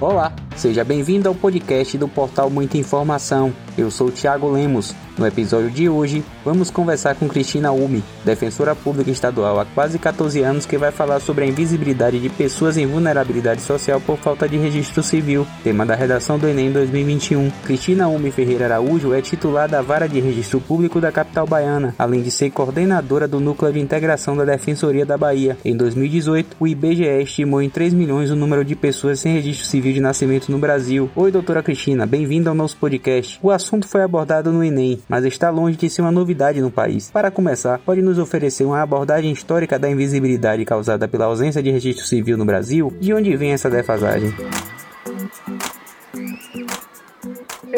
Olá, seja bem-vindo ao podcast do portal Muita Informação. Eu sou Thiago Lemos. No episódio de hoje, vamos conversar com Cristina Umi, defensora pública estadual há quase 14 anos, que vai falar sobre a invisibilidade de pessoas em vulnerabilidade social por falta de registro civil, tema da redação do Enem 2021. Cristina Umi Ferreira Araújo é titular da Vara de Registro Público da capital baiana, além de ser coordenadora do Núcleo de Integração da Defensoria da Bahia. Em 2018, o IBGE estimou em 3 milhões o número de pessoas sem registro civil de nascimento no Brasil. Oi, doutora Cristina, bem-vinda ao nosso podcast. O assunto foi abordado no Enem, mas está longe de ser uma novidade no país. Para começar, pode nos oferecer uma abordagem histórica da invisibilidade causada pela ausência de registro civil no Brasil? De onde vem essa defasagem?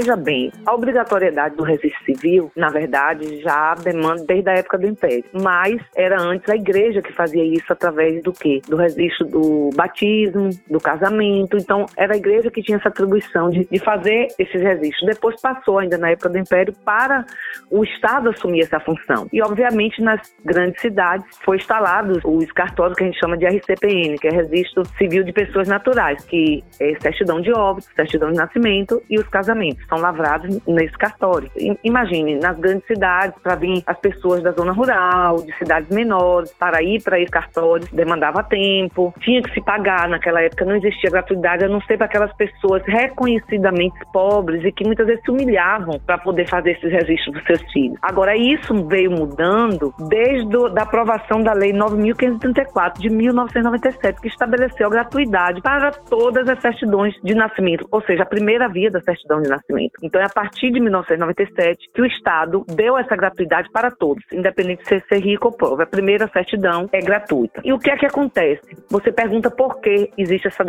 Veja bem, a obrigatoriedade do registro civil, na verdade, já demanda desde a época do Império. Mas era antes a igreja que fazia isso através do quê? Do registro do batismo, do casamento. Então, era a igreja que tinha essa atribuição de, de fazer esses registros. Depois passou, ainda na época do Império, para o Estado assumir essa função. E, obviamente, nas grandes cidades foi instalado os cartórios que a gente chama de RCPN, que é Registro Civil de Pessoas Naturais, que é certidão de óbito, certidão de nascimento e os casamentos são lavrados nesse cartório. Imagine, nas grandes cidades, para vir as pessoas da zona rural, de cidades menores, para ir para esse cartório, demandava tempo, tinha que se pagar. Naquela época não existia gratuidade, a não ser para aquelas pessoas reconhecidamente pobres e que muitas vezes se humilhavam para poder fazer esses registros dos seus filhos. Agora, isso veio mudando desde a aprovação da Lei 9.534 de 1997, que estabeleceu a gratuidade para todas as certidões de nascimento, ou seja, a primeira via da certidão de nascimento. Então é a partir de 1997 que o Estado deu essa gratuidade para todos, independente de ser, rico ou pobre. A primeira certidão é gratuita. E o que é que acontece? Você pergunta por que existe essa,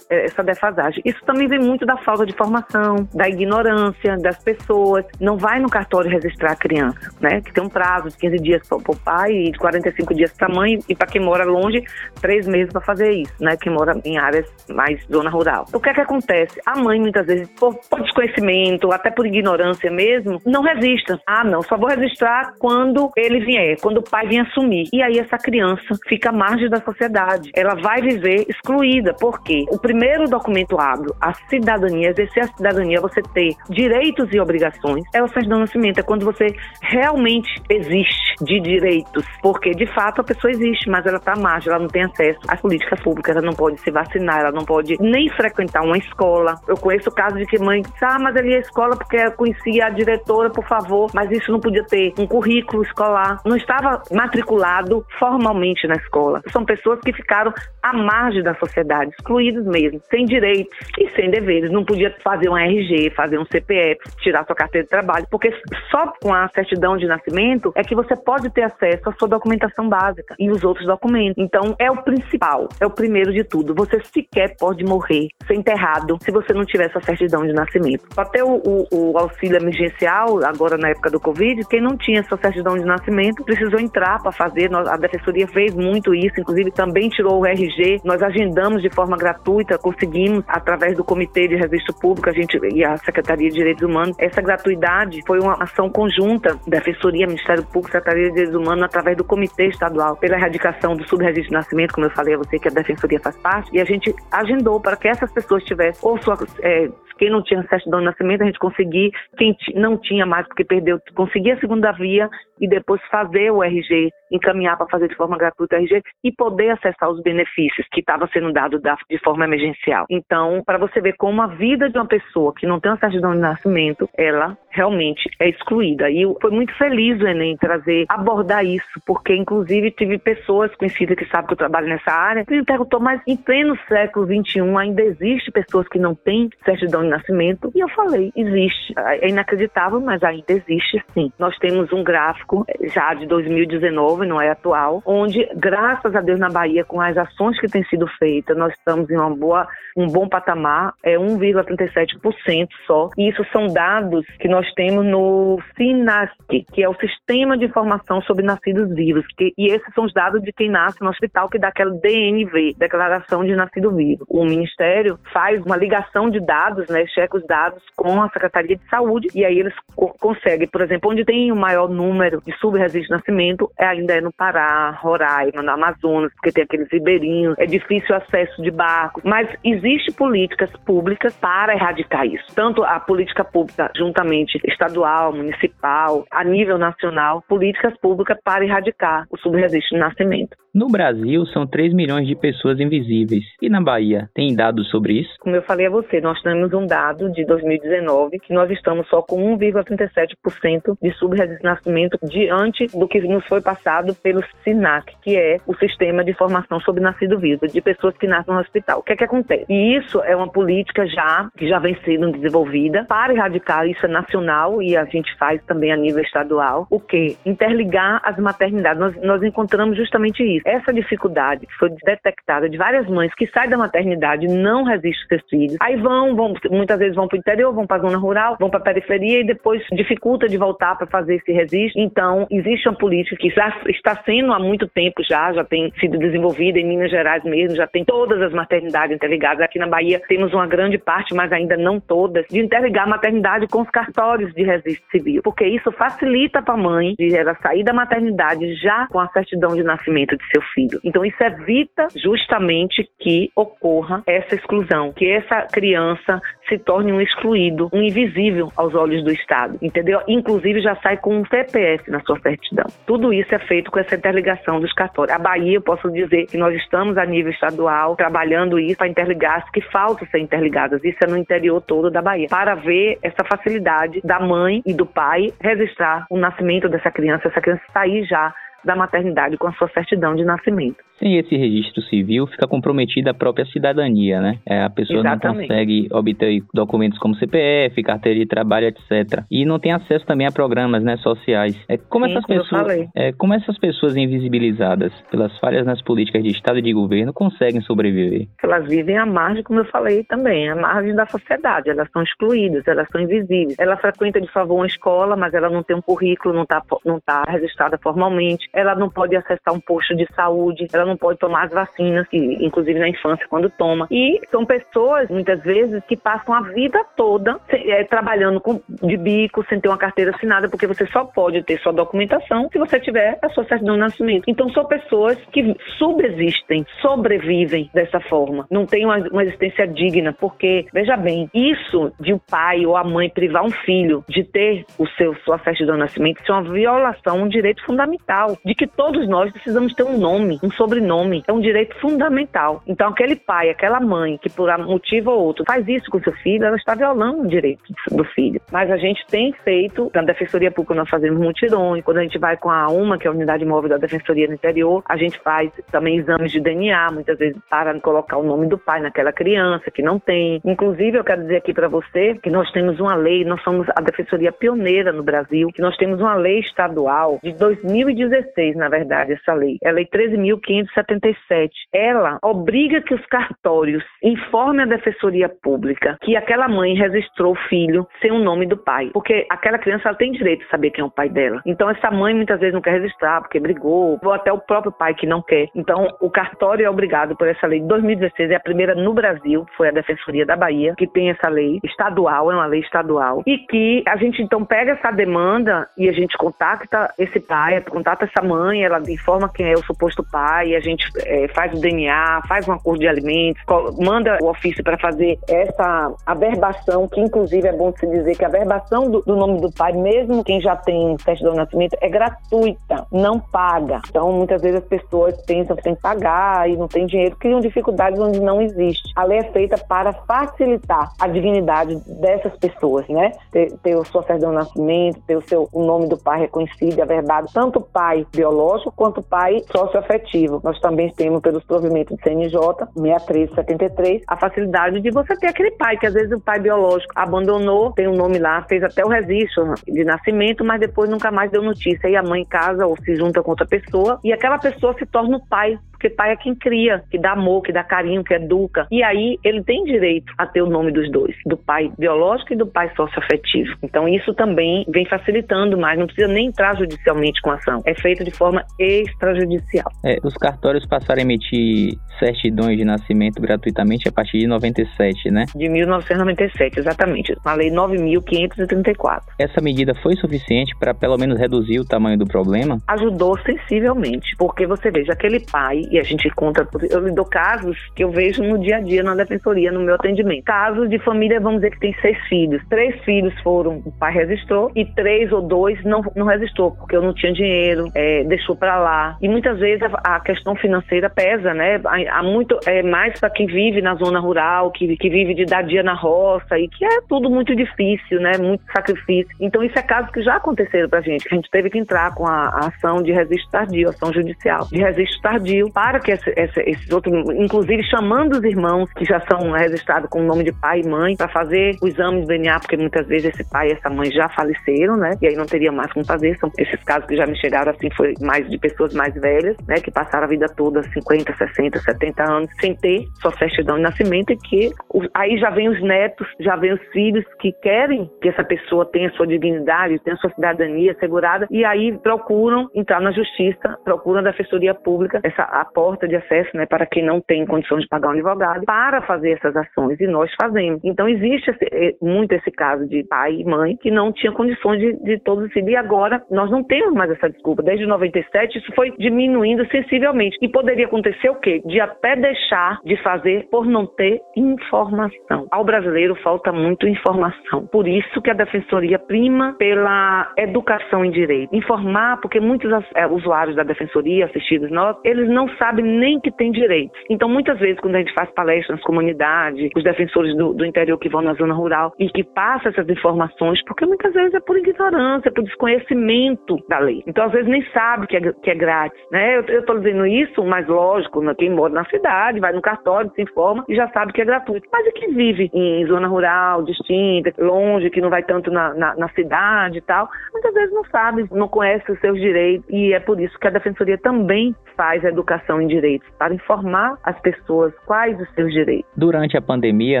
essa defasagem. Isso também vem muito da falta de formação, da ignorância das pessoas. Não vai no cartório registrar a criança, né? Que tem um prazo de 15 dias para o pai e de 45 dias para a mãe e para quem mora longe, três meses para fazer isso, né? Quem mora em áreas mais zona rural. O que é que acontece? A mãe muitas vezes, por, por desconhecimento, até por ignorância mesmo, não resista. Ah, não, só vou registrar quando ele vier, quando o pai vier assumir. E aí essa criança fica à margem da sociedade. Ela vai viver excluída. Por quê? O primeiro documento hábil, a cidadania, exercer a cidadania, você ter direitos e obrigações, é o certidão de nascimento. É quando você realmente existe de direitos. Porque, de fato, a pessoa existe, mas ela está à margem, ela não tem acesso às políticas públicas, ela não pode se vacinar, ela não pode nem frequentar uma escola. Eu conheço casos de que mãe ah, mas ele a escola porque conhecia a diretora, por favor, mas isso não podia ter um currículo escolar, não estava matriculado formalmente na escola. São pessoas que ficaram à margem da sociedade, excluídos mesmo, sem direitos e sem deveres. Não podia fazer um RG, fazer um CPF, tirar sua carteira de trabalho, porque só com a certidão de nascimento é que você pode ter acesso à sua documentação básica e os outros documentos. Então, é o principal, é o primeiro de tudo. Você sequer pode morrer, ser enterrado, se você não tiver essa certidão de nascimento. Até o, o, o, auxílio emergencial, agora na época do Covid, quem não tinha essa certidão de nascimento precisou entrar para fazer. A Defensoria fez muito isso, inclusive também tirou o RG. Nós agendamos de forma gratuita, conseguimos, através do Comitê de Registro Público a gente, e a Secretaria de Direitos Humanos, essa gratuidade foi uma ação conjunta, Defensoria, Ministério Público, Secretaria de Direitos Humanos, através do Comitê Estadual, pela erradicação do subregistro de nascimento, como eu falei a você, que a Defensoria faz parte, e a gente agendou para que essas pessoas tivessem ou sua é, quem não tinha certidão de nascimento, a gente conseguir, quem não tinha mais porque perdeu, conseguir a segunda via e depois fazer o RG, encaminhar para fazer de forma gratuita o RG e poder acessar os benefícios que estava sendo dado de forma emergencial. Então, para você ver como a vida de uma pessoa que não tem uma certidão de nascimento, ela realmente é excluída. E foi muito feliz o Enem trazer, abordar isso, porque inclusive tive pessoas conhecidas que sabem que eu trabalho nessa área, que me perguntou, mas em pleno século XXI ainda existe pessoas que não têm certidão de nascimento? E eu falei, existe. É inacreditável, mas ainda existe sim. Nós temos um gráfico já de 2019, não é atual, onde, graças a Deus, na Bahia, com as ações que têm sido feitas, nós estamos em uma boa, um bom patamar, é 1,37% só. E isso são dados que nós temos no SINASC, que é o Sistema de Informação sobre Nascidos Vivos. Que, e esses são os dados de quem nasce no hospital, que dá aquela DNV, Declaração de Nascido Vivo. O Ministério faz uma ligação de dados, né, checa os dados com a Secretaria de Saúde e aí eles co conseguem, por exemplo, onde tem o maior número de subregistro de nascimento é ainda é no Pará, Roraima, no Amazonas, porque tem aqueles ribeirinhos, é difícil o acesso de barcos, mas existe políticas públicas para erradicar isso. Tanto a política pública juntamente estadual, municipal, a nível nacional, políticas públicas para erradicar o subregistro de nascimento. No Brasil, são 3 milhões de pessoas invisíveis. E na Bahia, tem dados sobre isso? Como eu falei a você, nós temos um dado de 2019 que nós estamos só com 1,37% de subregistro de nascimento diante do que nos foi passado pelo SINAC, que é o Sistema de Informação sobre Nascido Vivo, de pessoas que nascem no hospital. O que é que acontece? E isso é uma política já que já vem sendo desenvolvida para erradicar isso é nacional e a gente faz também a nível estadual. O que? Interligar as maternidades. Nós, nós encontramos justamente isso essa dificuldade foi detectada de várias mães que saem da maternidade não resistem seus filhos, aí vão, vão muitas vezes vão para o interior, vão para a zona rural, vão para a periferia e depois dificulta de voltar para fazer esse registro. Então, existe uma política que já está sendo há muito tempo já, já tem sido desenvolvida em Minas Gerais mesmo, já tem todas as maternidades interligadas. Aqui na Bahia temos uma grande parte, mas ainda não todas, de interligar a maternidade com os cartórios de registro civil, porque isso facilita para a mãe de ela sair da maternidade já com a certidão de nascimento de seu filho. Então isso evita justamente que ocorra essa exclusão, que essa criança se torne um excluído, um invisível aos olhos do Estado, entendeu? Inclusive já sai com um CPF na sua certidão. Tudo isso é feito com essa interligação dos cartórios. A Bahia, eu posso dizer que nós estamos a nível estadual trabalhando isso para interligar as que faltam ser interligadas. Isso é no interior todo da Bahia, para ver essa facilidade da mãe e do pai registrar o nascimento dessa criança, essa criança sair já da maternidade com a sua certidão de nascimento. Sem esse registro civil, fica comprometida a própria cidadania, né? É, a pessoa Exatamente. não consegue obter documentos como CPF, carteira de trabalho, etc. E não tem acesso também a programas né, sociais. É, como, Sim, essas como pessoas, é, como essas pessoas invisibilizadas pelas falhas nas políticas de Estado e de governo conseguem sobreviver? Elas vivem à margem, como eu falei também, à margem da sociedade. Elas são excluídas, elas são invisíveis. Ela frequenta de favor uma escola, mas ela não tem um currículo, não está não tá registrada formalmente. Ela não pode acessar um posto de saúde, ela não pode tomar as vacinas, que, inclusive na infância, quando toma. E são pessoas, muitas vezes, que passam a vida toda é, trabalhando com, de bico, sem ter uma carteira assinada, porque você só pode ter sua documentação se você tiver a sua certidão de nascimento. Então, são pessoas que subsistem, sobrevivem dessa forma. Não tem uma, uma existência digna, porque, veja bem, isso de o pai ou a mãe privar um filho de ter o seu sua certidão de nascimento, isso é uma violação, um direito fundamental, de que todos nós precisamos ter um nome, um sobrenome é um direito fundamental. Então, aquele pai, aquela mãe que por um motivo ou outro faz isso com seu filho, ela está violando o direito do filho. Mas a gente tem feito, na Defensoria Pública nós fazemos mutirões, quando a gente vai com a UMA, que é a Unidade Móvel da Defensoria no interior, a gente faz também exames de DNA, muitas vezes para colocar o nome do pai naquela criança que não tem. Inclusive, eu quero dizer aqui para você que nós temos uma lei, nós somos a Defensoria pioneira no Brasil, que nós temos uma lei estadual de 2016, na verdade, essa lei. É a Lei 13.500 177. Ela obriga que os cartórios informem a Defensoria Pública que aquela mãe registrou o filho sem o nome do pai, porque aquela criança ela tem direito de saber quem é o pai dela. Então essa mãe muitas vezes não quer registrar porque brigou, ou até o próprio pai que não quer. Então o cartório é obrigado por essa lei de 2016, é a primeira no Brasil, foi a Defensoria da Bahia que tem essa lei estadual, é uma lei estadual, e que a gente então pega essa demanda e a gente contacta esse pai, contata essa mãe, ela informa quem é o suposto pai, a gente é, faz o DNA, faz um acordo de alimentos, manda o ofício para fazer essa averbação, que inclusive é bom se dizer que a averbação do, do, nome do pai, mesmo quem já tem certidão de nascimento, é gratuita, não paga. Então, muitas vezes as pessoas pensam que tem que pagar e não tem dinheiro, criam dificuldades onde não existe. A lei é feita para facilitar a dignidade dessas pessoas, né? Ter, ter seu certidão de nascimento, ter o, seu, o nome do pai reconhecido averbado, tanto o pai biológico quanto pai socioafetivo. Nós também temos, pelos provimentos de CNJ 6373, a facilidade de você ter aquele pai, que às vezes o pai biológico abandonou, tem um nome lá, fez até o registro de nascimento, mas depois nunca mais deu notícia. E a mãe casa ou se junta com outra pessoa, e aquela pessoa se torna o pai porque pai é quem cria, que dá amor, que dá carinho, que educa. E aí ele tem direito a ter o nome dos dois, do pai biológico e do pai socioafetivo. Então isso também vem facilitando mais, não precisa nem entrar judicialmente com a ação. É feito de forma extrajudicial. É, os cartórios passaram a emitir certidões de nascimento gratuitamente a partir de 97, né? De 1997, exatamente. A lei 9.534. Essa medida foi suficiente para pelo menos reduzir o tamanho do problema? Ajudou sensivelmente, porque você veja, aquele pai, e a gente conta, eu lhe dou casos que eu vejo no dia a dia na defensoria, no meu atendimento. Casos de família, vamos dizer que tem seis filhos. Três filhos foram, o pai registrou, e três ou dois não, não registrou, porque eu não tinha dinheiro, é, deixou para lá. E muitas vezes a, a, questão financeira pesa, né? Há, muito, é mais para quem vive na zona rural, que, que vive de dar dia na roça, e que é tudo muito difícil, né? Muito sacrifício. Então, isso é caso que já aconteceram pra gente, que a gente teve que entrar com a, a ação de registro tardio, ação judicial de registro tardio, para que esse, esse, esses outros, inclusive chamando os irmãos que já são registrados com o nome de pai e mãe, para fazer o exame de DNA, porque muitas vezes esse pai e essa mãe já faleceram, né? E aí não teria mais como fazer. São esses casos que já me chegaram assim, foi mais de pessoas mais velhas, né? Que passaram a vida toda 50, 60, 70 anos sem ter sua certidão de nascimento e que aí já vem os netos, já vem os filhos que querem que essa pessoa tenha sua dignidade, tenha sua cidadania assegurada e aí procuram entrar na justiça, procuram da defensoria pública essa a porta de acesso, né, para quem não tem condições de pagar um advogado, para fazer essas ações e nós fazemos. Então existe esse, eh, muito esse caso de pai e mãe que não tinha condições de, de todos os e agora nós não temos mais essa desculpa. Desde 97 isso foi diminuindo sensivelmente e poderia acontecer o quê? De até deixar de fazer por não ter informação. Ao brasileiro falta muito informação. Por isso que a defensoria prima pela educação em direito. Informar, porque muitos é, usuários da defensoria assistidos nós, eles não sabem nem que têm direitos. Então, muitas vezes, quando a gente faz palestras nas comunidades, os defensores do, do interior que vão na zona rural e que passam essas informações, porque muitas vezes é por ignorância, por desconhecimento da lei. Então, às vezes, nem sabe que é, que é grátis. Né? Eu estou dizendo isso, mas lógico, né? quem mora na cidade, vai no cartório, se informa e já sabe que é gratuito. Mas é que vive em zona rural, distinta, longe, que não vai tanto na, na, na cidade e tal, muitas vezes não sabe, não conhece os seus direitos e é por isso que a defensoria também faz a educação em direitos, para informar as pessoas quais os seus direitos. Durante a pandemia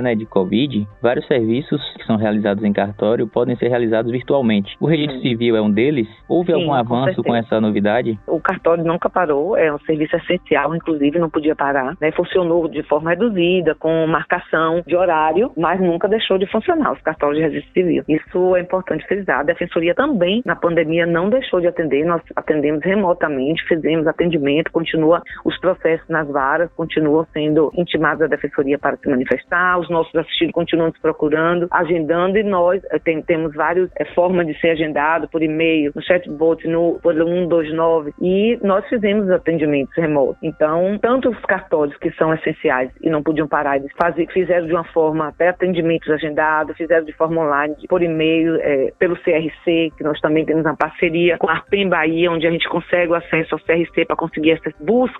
né, de Covid, vários serviços que são realizados em cartório podem ser realizados virtualmente. O registro Sim. civil é um deles? Houve Sim, algum avanço com, com, essa novidade? O cartório nunca parou, é um serviço essencial, inclusive não podia parar. Né? Funcionou de forma reduzida, com marcação de horário, mas nunca deixou de funcionar os cartórios de registro civil. Isso é importante frisar. A defensoria também, na pandemia, não deixou de atender, nós atendemos remotamente, fizemos atendimento, continua os processos nas varas, continuam sendo intimados à defensoria para se manifestar, os nossos assistidos continuam nos procurando, agendando e nós eh, tem, temos várias é, formas de ser agendado por e-mail, no chatbot, no por 129 e nós fizemos atendimentos remotos. Então, tanto os cartórios que são essenciais e não podiam parar, eles fazer, fizeram de uma forma até atendimentos agendados, fizeram de forma online, por e-mail, é, pelo CRC, que nós também temos uma parceria com a Arpem Bahia, onde a gente consegue o acesso ao CRC para conseguir essas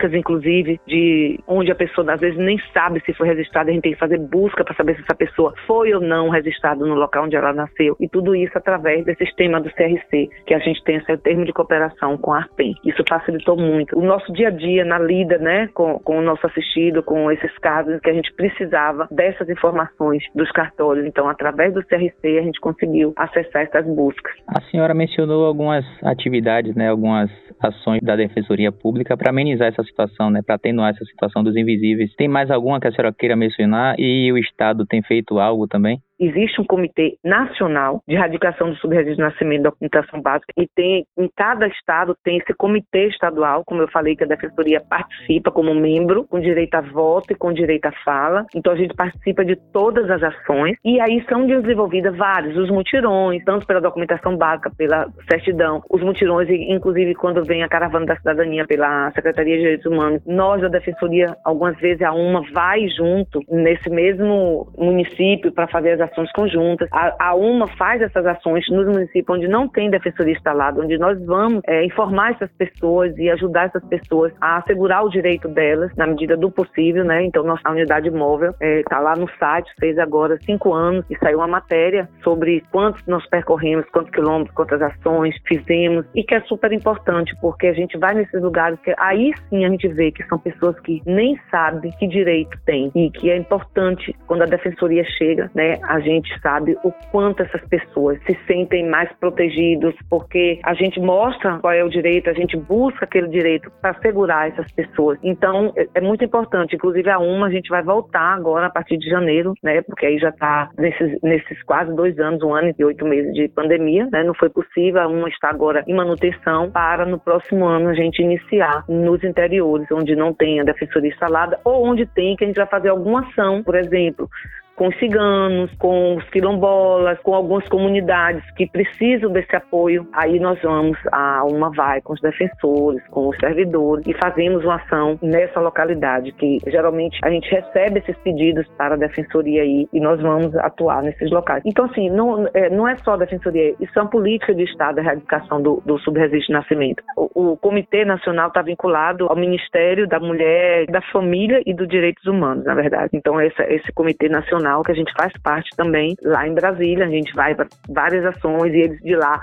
buscas, inclusive, de onde a pessoa às vezes nem sabe se foi registrada, a gente tem que fazer busca para saber se essa pessoa foi ou não registrada no local onde ela nasceu. E tudo isso através desse sistema do CRC, que a gente tem esse termo de cooperação com a ARPEN. Isso facilitou muito. O nosso dia a dia na lida, né, com, com o nosso assistido, com esses casos que a gente precisava dessas informações dos cartórios. Então, através do CRC, a gente conseguiu acessar essas buscas. A senhora mencionou algumas atividades, né, algumas ações da Defensoria Pública para amenizar essa situação, né, para atenuar essa situação dos invisíveis. Tem mais alguma que a senhora queira mencionar e o Estado tem feito algo também? Existe um comitê nacional de erradicação do subregistro de nascimento da documentação básica e tem em cada estado tem esse comitê estadual, como eu falei que a defensoria participa como membro, com direito a voto e com direito à fala. Então a gente participa de todas as ações e aí são desenvolvidas vários os mutirões, tanto pela documentação básica, pela certidão, os mutirões inclusive quando vem a caravana da cidadania pela Secretaria de Direitos Humanos, nós da defensoria algumas vezes a uma vai junto nesse mesmo município para fazer as ações conjuntas. A, a UMA faz essas ações nos municípios onde não tem defensoria instalada, onde nós vamos é, informar essas pessoas e ajudar essas pessoas a assegurar o direito delas na medida do possível, né? Então, nossa unidade móvel está é, tá lá no site, fez agora cinco anos e saiu uma matéria sobre quantos nós percorremos, quantos quilômetros, quantas ações fizemos e que é super importante porque a gente vai nesses lugares que aí sim a gente vê que são pessoas que nem sabem que direito tem e que é importante quando a defensoria chega, né? A gente sabe o quanto essas pessoas se sentem mais protegidos porque a gente mostra qual é o direito, a gente busca aquele direito para segurar essas pessoas. Então é, é muito importante, inclusive a uma a gente vai voltar agora a partir de janeiro, né? Porque aí já está nesses, nesses quase dois anos, um ano e oito meses de pandemia, né? Não foi possível, a uma está agora em manutenção para no próximo ano a gente iniciar nos interiores, onde não tem a defensoria instalada ou onde tem que a gente vai fazer alguma ação, por exemplo, com os ciganos, com os quilombolas, com algumas comunidades que precisam desse apoio. Aí nós vamos a uma vai com os defensores, com os servidores e fazemos uma ação nessa localidade que geralmente a gente recebe esses pedidos para a defensoria aí e nós vamos atuar nesses locais. Então assim, não é, não é só a defensoria, isso é uma política de Estado, a erradicação do, do subregistro de nascimento. O, o Comitê Nacional está vinculado ao Ministério da Mulher, da Família e dos Direitos Humanos, na verdade. Então esse Comitê Nacional que a gente faz parte também lá em Brasília. A gente vai para várias ações e eles de lá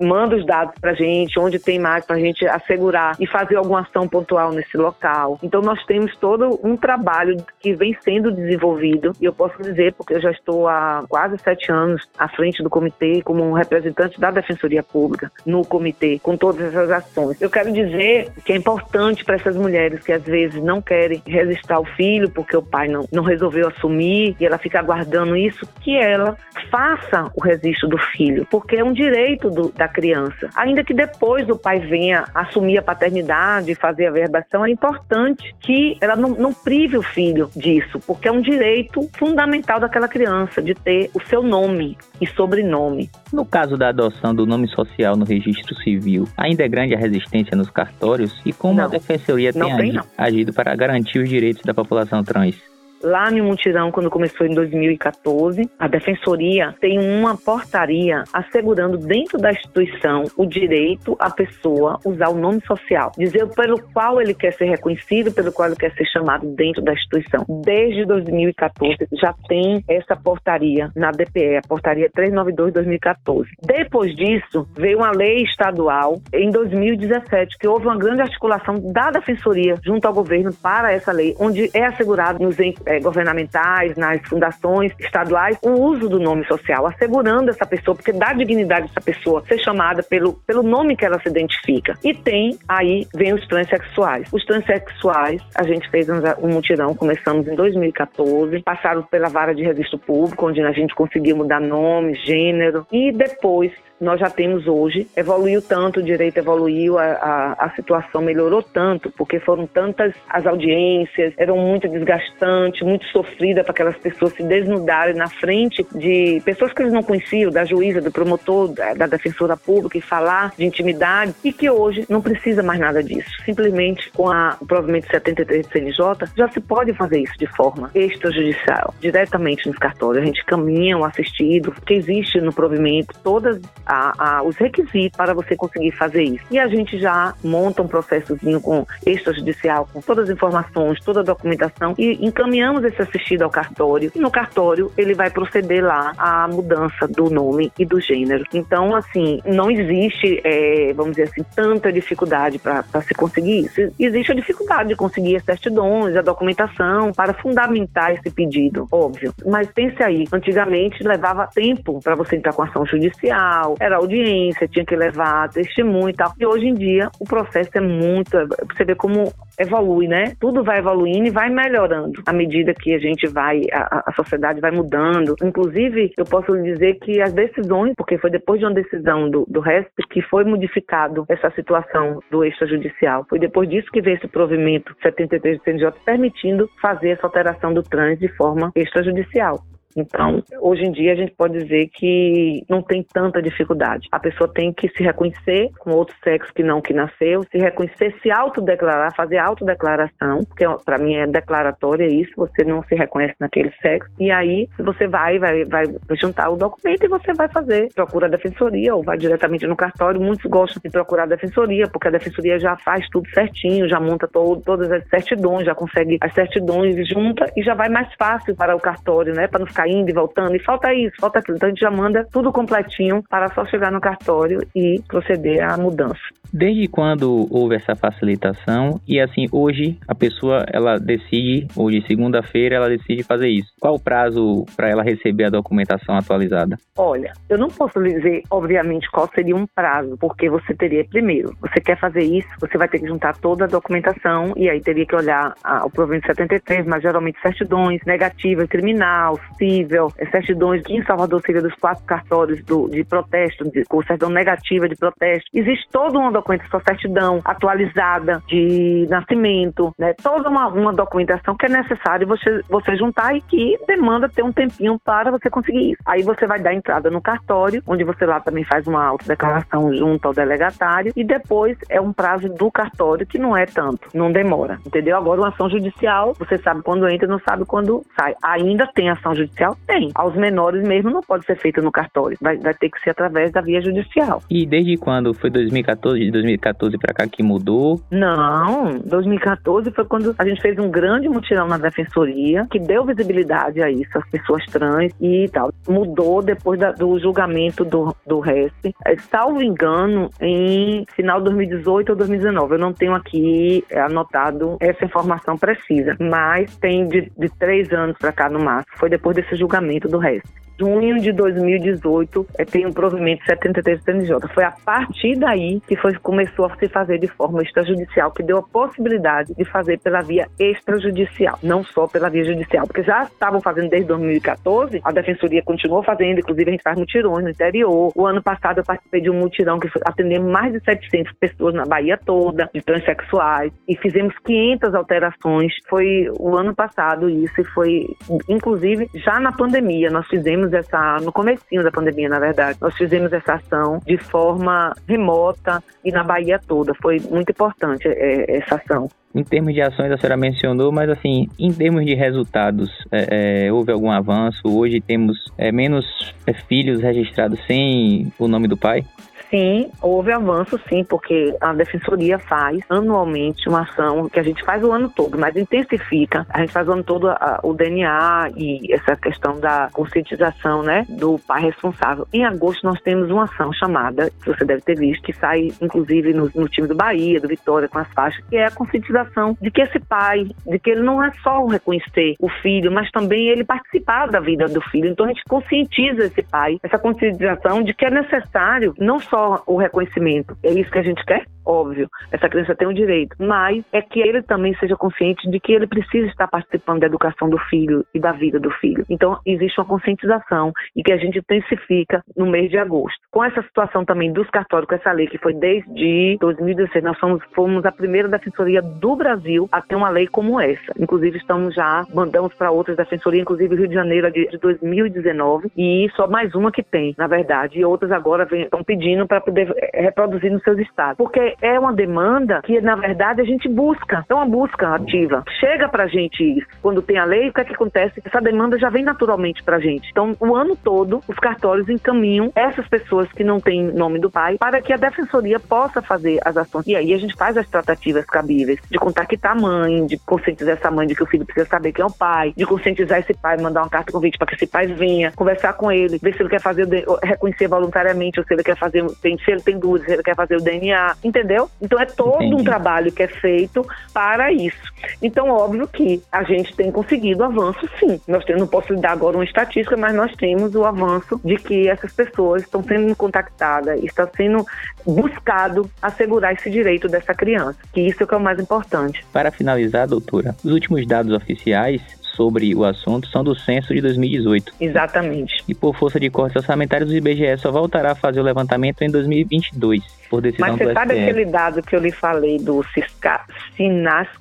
manda os dados para a gente, onde tem mais para a gente assegurar e fazer alguma ação pontual nesse local. Então nós temos todo um trabalho que vem sendo desenvolvido e eu posso dizer porque eu já estou há quase sete anos à frente do comitê como um representante da Defensoria Pública no comitê com todas essas ações. Eu quero dizer que é importante para essas mulheres que às vezes não querem registrar o filho porque o pai não, não resolveu assumir e ela fica aguardando isso, que ela faça o registro do filho, porque é um direito do, da da criança. Ainda que depois o pai venha assumir a paternidade, fazer a verbação, é importante que ela não, não prive o filho disso, porque é um direito fundamental daquela criança de ter o seu nome e sobrenome. No caso da adoção do nome social no registro civil, ainda é grande a resistência nos cartórios e como não, a defensoria tem, tem agido para garantir os direitos da população trans? Lá no Mutirão, quando começou em 2014, a Defensoria tem uma portaria assegurando dentro da instituição o direito à pessoa usar o nome social, dizer pelo qual ele quer ser reconhecido, pelo qual ele quer ser chamado dentro da instituição. Desde 2014 já tem essa portaria na DPE, a portaria 392/2014. Depois disso, veio uma lei estadual em 2017 que houve uma grande articulação da Defensoria junto ao governo para essa lei, onde é assegurado nos é, governamentais, nas fundações estaduais, o uso do nome social, assegurando essa pessoa, porque dá dignidade a essa pessoa ser chamada pelo, pelo nome que ela se identifica. E tem, aí, vem os transexuais. Os transexuais, a gente fez um mutirão, começamos em 2014, passaram pela vara de registro público, onde a gente conseguiu mudar nome, gênero, e depois nós já temos hoje. Evoluiu tanto, o direito evoluiu, a, a, a, situação melhorou tanto, porque foram tantas as audiências, eram muito desgastantes, muito sofridas para aquelas pessoas se desnudarem na frente de pessoas que eles não conheciam, da juíza, do promotor, da, da defensora pública, e falar de intimidade, e que hoje não precisa mais nada disso. Simplesmente com a, o provimento 73 do CNJ, já se pode fazer isso de forma extrajudicial, diretamente nos cartórios. A gente caminha o assistido, que existe no provimento todas a, a, os requisitos para você conseguir fazer isso. E a gente já monta um processozinho com extrajudicial, com todas as informações, toda a documentação e encaminhamos esse assistido ao cartório. E no cartório ele vai proceder lá à mudança do nome e do gênero. Então, assim, não existe, é, vamos dizer assim, tanta dificuldade para se conseguir isso. Existe a dificuldade de conseguir as certidões, a documentação para fundamentar esse pedido, óbvio. Mas pense aí, antigamente levava tempo para você entrar com ação judicial, era audiência, tinha que levar testemunho e tal. E hoje em dia o processo é muito. Você vê como evolui, né? Tudo vai evoluindo e vai melhorando à medida que a gente vai, a, a sociedade vai mudando. Inclusive, eu posso dizer que as decisões, porque foi depois de uma decisão do, do RESP que foi modificado essa situação do extrajudicial. Foi depois disso que veio esse provimento 73 do CNJ permitindo fazer essa alteração do trânsito de forma extrajudicial. Então, hoje em dia a gente pode dizer que não tem tanta dificuldade. A pessoa tem que se reconhecer com outro sexo que não que nasceu, se reconhecer, se autodeclarar, fazer autodeclaração, porque para mim é declaratória isso, você não se reconhece naquele sexo. E aí você vai, vai, vai juntar o documento e você vai fazer, procura a defensoria ou vai diretamente no cartório. Muitos gostam de procurar a defensoria, porque a defensoria já faz tudo certinho, já monta todas as certidões, já consegue as certidões junta e já vai mais fácil para o cartório, né? Para não ficar indo e voltando. E falta isso, falta aquilo. Então a gente já manda tudo completinho para só chegar no cartório e proceder à mudança. Desde quando houve essa facilitação e assim hoje a pessoa ela decide hoje segunda-feira ela decide fazer isso. Qual o prazo para ela receber a documentação atualizada? Olha, eu não posso dizer obviamente qual seria um prazo, porque você teria primeiro, você quer fazer isso, você vai ter que juntar toda a documentação e aí teria que olhar a, o provimento 73, mas geralmente certidões negativas, criminal, cível, é, certidões que em Salvador seria dos quatro cartórios do, de protesto, de, com certidão negativa de protesto. Existe toda uma documentação, certidão atualizada de nascimento, né? Toda uma, uma documentação que é necessário você, você juntar e que demanda ter um tempinho para você conseguir isso. Aí você vai dar entrada no cartório, onde você lá também faz uma autodeclaração junto ao delegatário e depois é um prazo do cartório que não é tanto, não demora, entendeu? Agora uma ação judicial, você sabe quando entra, não sabe quando sai. Ainda tem ação judicial? Tem. Aos menores mesmo não pode ser feita no cartório, vai, vai ter que ser através da via judicial. E desde quando foi 2014, de 2014 para cá que mudou? Não, 2014 foi quando a gente fez um grande mutirão na defensoria que deu visibilidade a isso, às pessoas trans e tal. Mudou depois da, do julgamento do, do RESP. É, salvo engano, em final de 2018 ou 2019. Eu não tenho aqui é, anotado essa informação precisa, mas tem de, de três anos para cá no máximo. Foi depois desse julgamento do RESP junho de 2018 é, tem um provimento 73 do TNJ. Foi a partir daí que foi, começou a se fazer de forma extrajudicial, que deu a possibilidade de fazer pela via extrajudicial, não só pela via judicial, porque já estavam fazendo desde 2014, a Defensoria continuou fazendo, inclusive a gente faz mutirões no interior. O ano passado eu participei de um mutirão que atendemos mais de 700 pessoas na Bahia toda, de transexuais, e fizemos 500 alterações. Foi o ano passado isso, e foi, inclusive, já na pandemia, nós fizemos fizemos essa, no comecinho da pandemia, na verdade, nós fizemos essa ação de forma remota e na Bahia toda. Foi muito importante é, essa ação. Em termos de ações, a senhora mencionou, mas assim, em termos de resultados, é, é, houve algum avanço? Hoje temos é, menos é, filhos registrados sem o nome do pai? Sim, houve avanço sim, porque a Defensoria faz anualmente uma ação que a gente faz o ano todo, mas intensifica. A gente faz o ano todo a, o DNA e essa questão da conscientização, né, do pai responsável. Em agosto nós temos uma ação chamada, que você deve ter visto, que sai inclusive no, no time do Bahia, do Vitória, com as faixas, que é a conscientização de que esse pai, de que ele não é só o reconhecer o filho, mas também ele participar da vida do filho. Então a gente conscientiza esse pai, essa conscientização de que é necessário não só só o reconhecimento. É isso que a gente quer? Óbvio, essa criança tem um direito, mas é que ele também seja consciente de que ele precisa estar participando da educação do filho e da vida do filho. Então, existe uma conscientização e que a gente intensifica no mês de agosto. Com essa situação também dos cartórios, com essa lei que foi desde 2016, nós fomos, fomos a primeira defensoria do Brasil a ter uma lei como essa. Inclusive, estamos já, mandamos para outras defensorias, inclusive Rio de Janeiro de 2019, e só mais uma que tem, na verdade, e outras agora estão pedindo para poder eh, reproduzir nos seus estados. Porque é uma demanda que, na verdade, a gente busca. É uma busca ativa. Chega pra gente isso. Quando tem a lei, o que é que acontece? Essa demanda já vem naturalmente pra gente. Então, o ano todo, os cartórios encaminham essas pessoas que não têm nome do pai para que a defensoria possa fazer as ações. E aí a gente faz as tratativas cabíveis de contactar a mãe, de conscientizar essa mãe de que o filho precisa saber quem é o pai, de conscientizar esse pai, mandar uma carta convite para que esse pai venha, conversar com ele, ver se ele quer fazer, reconhecer voluntariamente, ou se ele quer fazer, se ele tem dúvidas, se ele quer fazer o DNA, entendeu? entendeu? Então é todo Entendi. um trabalho que é feito para isso. Então, óbvio que a gente tem conseguido avanço, sim. Nós temos, não posso lhe dar agora uma estatística, mas nós temos o avanço de que essas pessoas estão sendo contactadas, está sendo buscado assegurar esse direito dessa criança, que isso é o que é o mais importante. Para finalizar, doutora, os últimos dados oficiais sobre o assunto são do censo de 2018. Exatamente. E por força de cortes orçamentários, o IBGE só voltará a fazer o levantamento em 2022, por decisão Mas você do sabe STF. aquele dado que eu lhe falei do Cisca, Sinasc?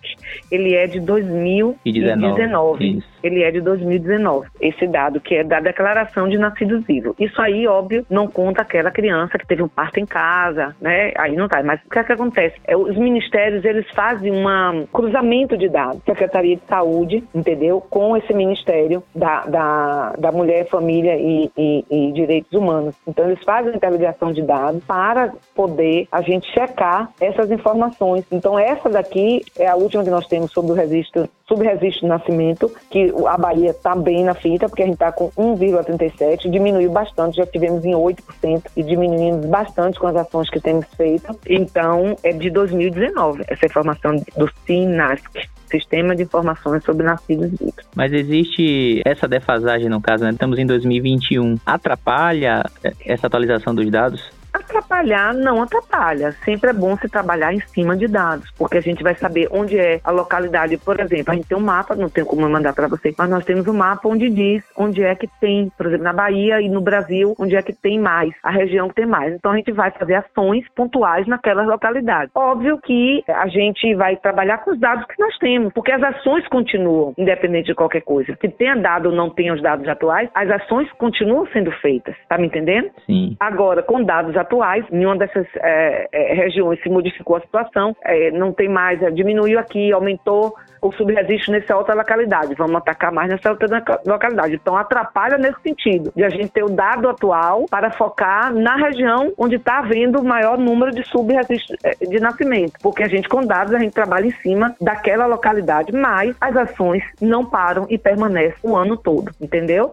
Ele é de 2019. Ele é de 2019. Esse dado que é da declaração de nascidos vivos. Isso aí, óbvio, não conta aquela criança que teve um parto em casa, né? Aí não tá. Mas o que é que acontece? É, os ministérios, eles fazem um cruzamento de dados. Secretaria de Saúde, entendeu? Com esse Ministério da, da, da Mulher, Família e, e, e Direitos Humanos. Então, eles fazem a interligação de dados para poder a gente checar essas informações. Então, essa daqui é a última que nós temos sobre o registro, sobre registro de nascimento, que a Bahia está bem na fita, porque a gente está com 1,37, diminuiu bastante, já tivemos em 8% e diminuímos bastante com as ações que temos feito. Então, é de 2019, essa informação do SINASC. Sistema de Informações sobre Nascidos Vivos. Mas existe essa defasagem no caso, né? Estamos em 2021. Atrapalha essa atualização dos dados? Atrapalhar não atrapalha. Sempre é bom se trabalhar em cima de dados, porque a gente vai saber onde é a localidade. Por exemplo, a gente tem um mapa, não tenho como mandar para você, mas nós temos um mapa onde diz onde é que tem, por exemplo, na Bahia e no Brasil, onde é que tem mais, a região que tem mais. Então a gente vai fazer ações pontuais naquelas localidades. Óbvio que a gente vai trabalhar com os dados que nós temos, porque as ações continuam, independente de qualquer coisa. Se tenha dado ou não tenha os dados atuais, as ações continuam sendo feitas. Tá me entendendo? Sim. Agora, com dados atuais, atuais, nenhuma dessas é, é, regiões se modificou a situação, é, não tem mais, é, diminuiu aqui, aumentou o subregistro nessa outra localidade, vamos atacar mais nessa outra localidade. Então atrapalha nesse sentido, de a gente ter o dado atual para focar na região onde está havendo o maior número de subregistro é, de nascimento, porque a gente com dados a gente trabalha em cima daquela localidade, mas as ações não param e permanecem o ano todo, entendeu?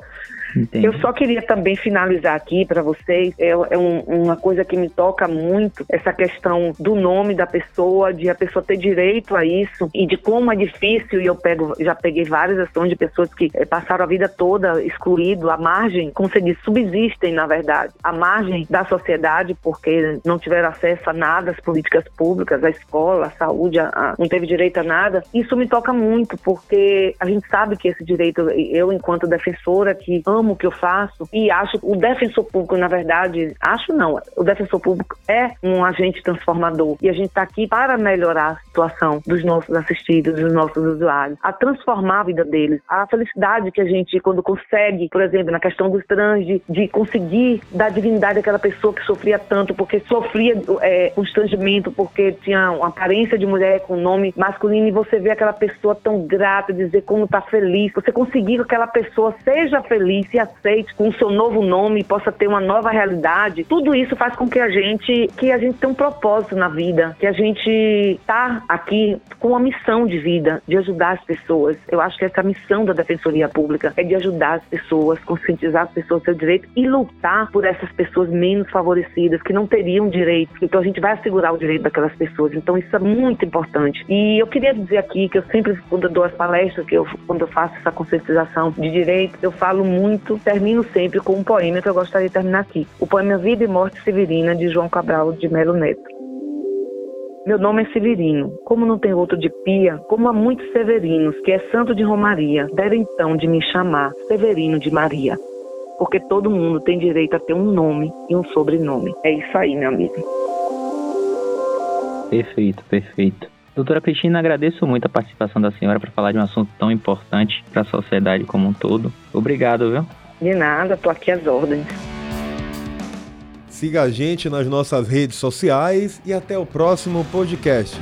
Entendi. Eu só queria também finalizar aqui para vocês, é, é um, uma coisa que me toca muito, essa questão do nome da pessoa, de a pessoa ter direito a isso e de como é difícil, e eu pego, já peguei várias ações de pessoas que é, passaram a vida toda excluído, à margem, como você diz, subsistem, na verdade, à margem da sociedade, porque não tiveram acesso a nada, às políticas públicas, à escola, à saúde, a, a, não teve direito a nada. Isso me toca muito, porque a gente sabe que esse direito, eu, enquanto defensora que amo amo o que eu faço e acho o defensor público, na verdade, acho não, o defensor público é um agente transformador e a gente está aqui para melhorar a situação dos nossos assistidos, dos nossos usuários, a transformar a vida deles, a felicidade que a gente, quando consegue, por exemplo, na questão dos trans, de, de conseguir dar dignidade àquela pessoa que sofria tanto, porque sofria é, constrangimento, porque tinha uma aparência de mulher com nome masculino e você vê aquela pessoa tão grata, dizer como está feliz, você conseguir que aquela pessoa seja feliz se aceite com o seu novo nome, possa ter uma nova realidade, tudo isso faz com que a gente que a gente tenha um propósito na vida, que a gente tá aqui com uma missão de vida, de ajudar as pessoas. Eu acho que essa é missão da Defensoria Pública é de ajudar as pessoas, conscientizar as pessoas do seu direito e lutar por essas pessoas menos favorecidas que não teriam direito. Então a gente vai assegurar o direito daquelas pessoas. Então isso é muito importante. E eu queria dizer aqui que eu sempre quando eu dou as palestras, que eu quando eu faço essa conscientização de direito, eu falo muito muito, termino sempre com um poema que eu gostaria de terminar aqui. O poema Vida e Morte Severina, de João Cabral de Melo Neto. Meu nome é Severino. Como não tem outro de pia, como há muitos severinos, que é santo de Romaria, deve então de me chamar Severino de Maria. Porque todo mundo tem direito a ter um nome e um sobrenome. É isso aí, meu amigo. Perfeito, perfeito. Doutora Cristina, agradeço muito a participação da senhora para falar de um assunto tão importante para a sociedade como um todo. Obrigado, viu? De nada, estou aqui às ordens. Siga a gente nas nossas redes sociais e até o próximo podcast.